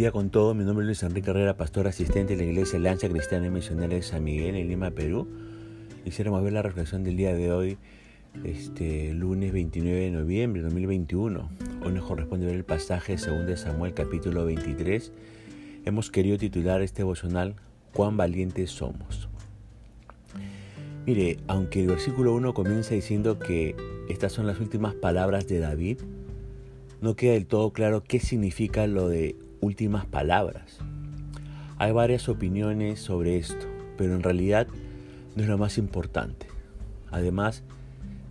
día con todo, mi nombre es Luis Enrique Herrera, pastor asistente de la Iglesia Lanza Cristiana y Misionera de San Miguel en Lima, Perú. Quisiéramos ver la reflexión del día de hoy, este lunes 29 de noviembre de 2021. Hoy nos corresponde ver el pasaje de 2 Samuel capítulo 23. Hemos querido titular este devocional ¿Cuán valientes somos? Mire, aunque el versículo 1 comienza diciendo que estas son las últimas palabras de David, no queda del todo claro qué significa lo de últimas palabras. Hay varias opiniones sobre esto, pero en realidad no es lo más importante. Además,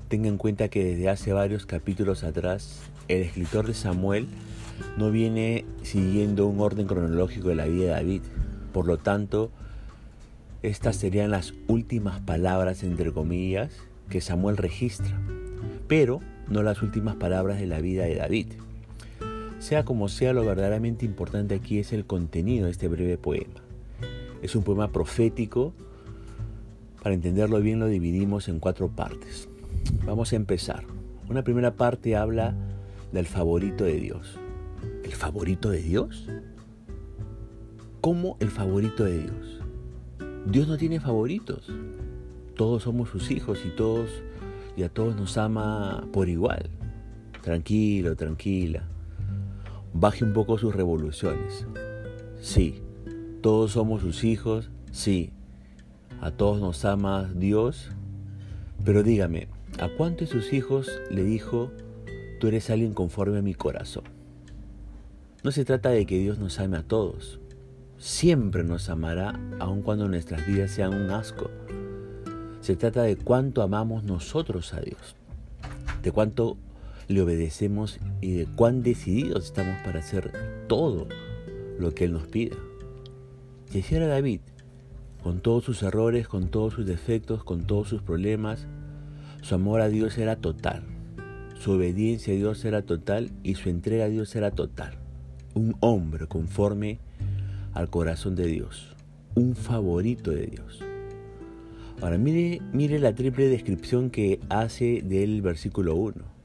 tenga en cuenta que desde hace varios capítulos atrás, el escritor de Samuel no viene siguiendo un orden cronológico de la vida de David. Por lo tanto, estas serían las últimas palabras, entre comillas, que Samuel registra, pero no las últimas palabras de la vida de David. Sea como sea, lo verdaderamente importante aquí es el contenido de este breve poema. Es un poema profético. Para entenderlo bien lo dividimos en cuatro partes. Vamos a empezar. Una primera parte habla del favorito de Dios. ¿El favorito de Dios? ¿Cómo el favorito de Dios? Dios no tiene favoritos. Todos somos sus hijos y todos y a todos nos ama por igual. Tranquilo, tranquila baje un poco sus revoluciones. Sí, todos somos sus hijos, sí, a todos nos ama Dios, pero dígame, ¿a cuántos de sus hijos le dijo, tú eres alguien conforme a mi corazón? No se trata de que Dios nos ame a todos, siempre nos amará aun cuando nuestras vidas sean un asco. Se trata de cuánto amamos nosotros a Dios, de cuánto le obedecemos y de cuán decididos estamos para hacer todo lo que Él nos pida. Y así era David, con todos sus errores, con todos sus defectos, con todos sus problemas, su amor a Dios era total, su obediencia a Dios era total y su entrega a Dios era total. Un hombre conforme al corazón de Dios, un favorito de Dios. Ahora mire, mire la triple descripción que hace del versículo 1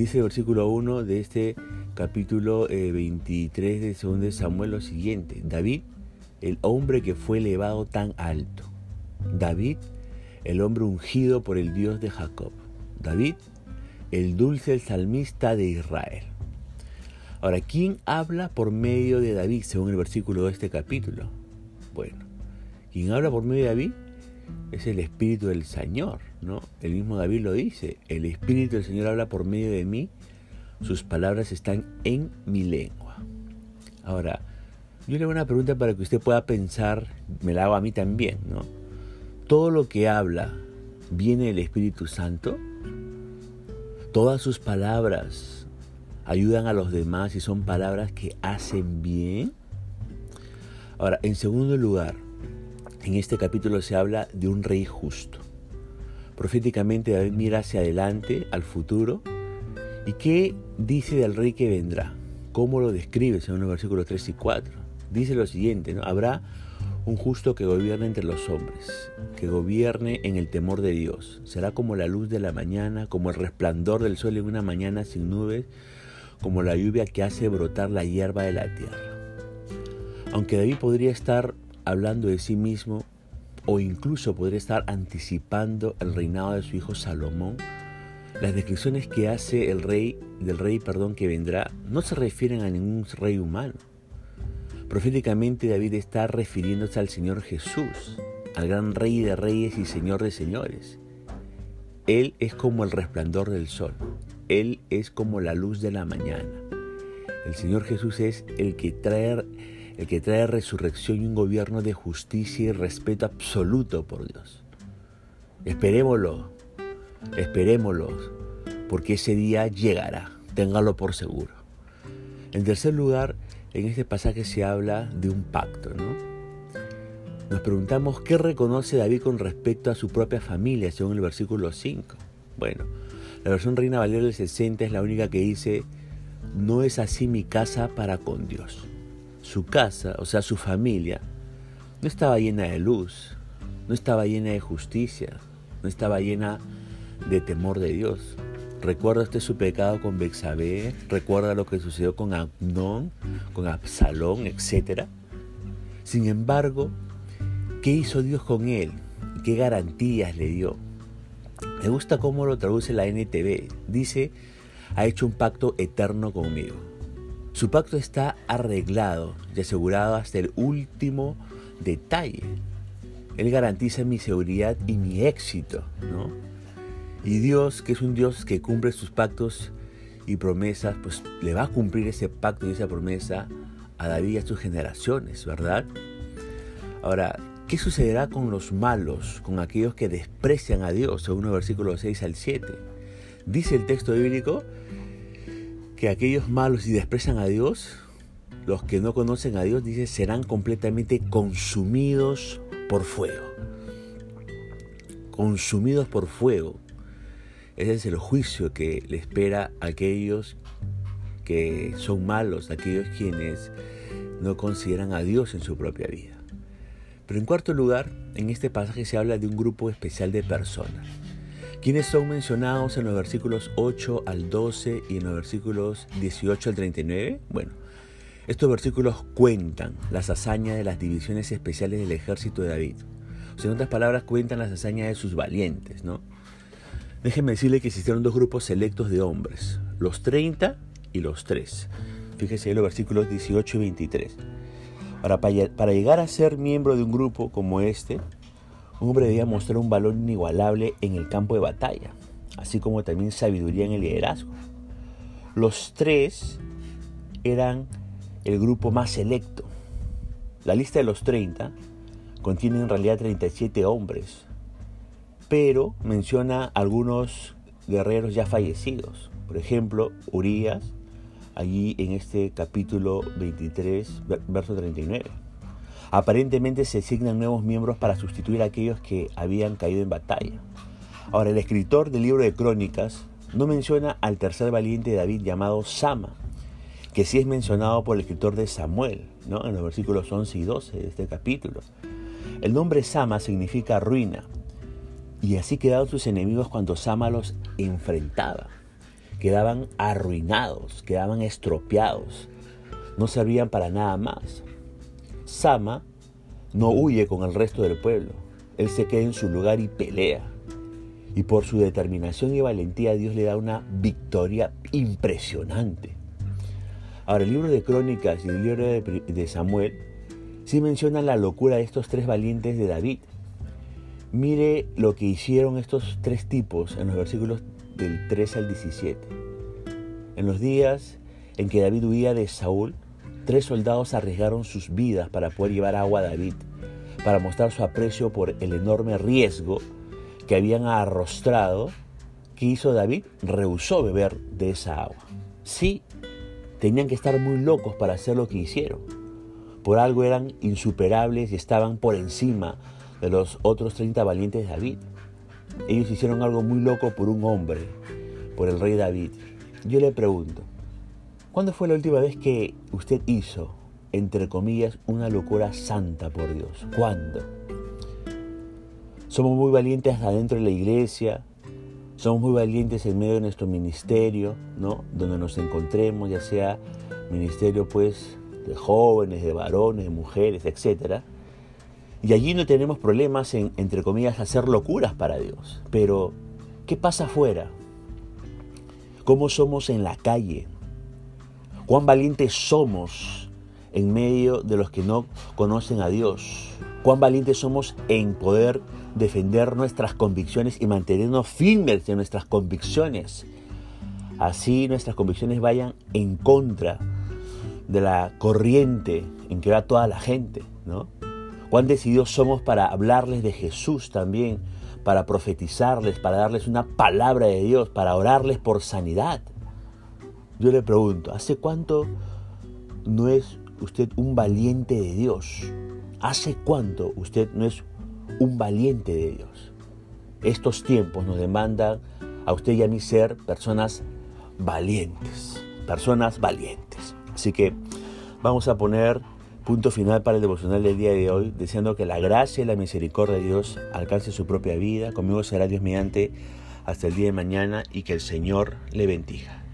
Dice el versículo 1 de este capítulo 23 eh, de 2 de Samuel lo siguiente. David, el hombre que fue elevado tan alto. David, el hombre ungido por el Dios de Jacob. David, el dulce salmista de Israel. Ahora, ¿quién habla por medio de David según el versículo de este capítulo? Bueno, ¿quién habla por medio de David? Es el Espíritu del Señor, ¿no? El mismo David lo dice, el Espíritu del Señor habla por medio de mí, sus palabras están en mi lengua. Ahora, yo le hago una pregunta para que usted pueda pensar, me la hago a mí también, ¿no? Todo lo que habla viene del Espíritu Santo, todas sus palabras ayudan a los demás y son palabras que hacen bien. Ahora, en segundo lugar, en este capítulo se habla de un rey justo. Proféticamente David mira hacia adelante, al futuro, y qué dice del rey que vendrá. ¿Cómo lo describe según los versículos 3 y 4? Dice lo siguiente, ¿no? Habrá un justo que gobierne entre los hombres, que gobierne en el temor de Dios. Será como la luz de la mañana, como el resplandor del sol en una mañana sin nubes, como la lluvia que hace brotar la hierba de la tierra. Aunque David podría estar hablando de sí mismo o incluso podría estar anticipando el reinado de su hijo Salomón, las descripciones que hace el rey del rey, perdón, que vendrá no se refieren a ningún rey humano. Proféticamente David está refiriéndose al Señor Jesús, al gran rey de reyes y señor de señores. Él es como el resplandor del sol, él es como la luz de la mañana. El Señor Jesús es el que trae el que trae resurrección y un gobierno de justicia y respeto absoluto por Dios. Esperémoslo, esperémoslo, porque ese día llegará, téngalo por seguro. En tercer lugar, en este pasaje se habla de un pacto, ¿no? Nos preguntamos qué reconoce David con respecto a su propia familia, según el versículo 5. Bueno, la versión Reina Valera del 60 es la única que dice, no es así mi casa para con Dios su casa, o sea, su familia, no estaba llena de luz, no estaba llena de justicia, no estaba llena de temor de Dios. recuerda usted su pecado con Bexabé, recuerda lo que sucedió con Abnón, con Absalón, etc. Sin embargo, ¿qué hizo Dios con él? ¿Qué garantías le dio? Me gusta cómo lo traduce la NTV. Dice, ha hecho un pacto eterno conmigo. Su pacto está arreglado y asegurado hasta el último detalle. Él garantiza mi seguridad y mi éxito, ¿no? Y Dios, que es un Dios que cumple sus pactos y promesas, pues le va a cumplir ese pacto y esa promesa a David y a sus generaciones, ¿verdad? Ahora, ¿qué sucederá con los malos, con aquellos que desprecian a Dios, según el versículo 6 al 7? Dice el texto bíblico que aquellos malos y desprecian a Dios, los que no conocen a Dios, dice, serán completamente consumidos por fuego. Consumidos por fuego. Ese es el juicio que le espera a aquellos que son malos, aquellos quienes no consideran a Dios en su propia vida. Pero en cuarto lugar, en este pasaje se habla de un grupo especial de personas, quienes son mencionados en los versículos 8 al 12 y en los versículos 18 al 39. Bueno, estos versículos cuentan las hazañas de las divisiones especiales del ejército de David. O sea, en otras palabras, cuentan las hazañas de sus valientes, ¿no? Déjenme decirle que existieron dos grupos selectos de hombres, los 30 y los 3. Fíjese en los versículos 18 y 23. Ahora, para llegar a ser miembro de un grupo como este, un hombre debía mostrar un valor inigualable en el campo de batalla, así como también sabiduría en el liderazgo. Los tres eran el grupo más selecto. La lista de los 30 contiene en realidad 37 hombres, pero menciona algunos guerreros ya fallecidos. Por ejemplo, Urias, allí en este capítulo 23, verso 39. Aparentemente se asignan nuevos miembros para sustituir a aquellos que habían caído en batalla. Ahora, el escritor del libro de Crónicas no menciona al tercer valiente de David llamado Sama, que sí es mencionado por el escritor de Samuel, ¿no? en los versículos 11 y 12 de este capítulo. El nombre Sama significa ruina, y así quedaron sus enemigos cuando Sama los enfrentaba. Quedaban arruinados, quedaban estropeados, no servían para nada más. Sama no huye con el resto del pueblo, él se queda en su lugar y pelea. Y por su determinación y valentía Dios le da una victoria impresionante. Ahora, el libro de Crónicas y el libro de, Samuel sí mencionan la locura de estos tres valientes de David. Mire lo que hicieron estos tres tipos en los versículos del 3 al 17. En los días en que David huía de Saúl, tres soldados arriesgaron sus vidas para poder llevar agua a David, para mostrar su aprecio por el enorme riesgo que habían arrostrado. ¿Qué hizo David? Rehusó beber de esa agua. Sí, Tenían que estar muy locos para hacer lo que hicieron. Por algo eran insuperables y estaban por encima de los otros 30 valientes de David. Ellos hicieron algo muy loco por un hombre, por el rey David. Yo le pregunto, ¿cuándo fue la última vez que usted hizo, entre comillas, una locura santa por Dios? ¿Cuándo? Somos muy valientes adentro de la iglesia, somos muy valientes en medio de nuestro ministerio, ¿no? Donde nos encontremos, ya sea ministerio pues de jóvenes, de varones, de mujeres, etc. Y allí no tenemos problemas en, entre comillas, hacer locuras para Dios. Pero, ¿qué pasa afuera? ¿Cómo somos en la calle? ¿Cuán valientes somos en medio de los que no conocen a Dios? ¿Cuán valientes somos en poder defender nuestras convicciones y mantenernos firmes en nuestras convicciones. Así nuestras convicciones vayan en contra de la corriente en que va toda la gente, ¿no? Cuán decididos somos para hablarles de Jesús también, para profetizarles, para darles una palabra de Dios, para orarles por sanidad. Yo le pregunto, ¿hace cuánto no es usted un valiente de Dios? ¿Hace cuánto usted no es un valiente de Dios. Estos tiempos nos demandan a usted y a mí ser personas valientes, personas valientes. Así que vamos a poner punto final para el devocional del día de hoy, deseando que la gracia y la misericordia de Dios alcance su propia vida. Conmigo será Dios mediante Hasta el día de mañana y que el Señor le bendiga.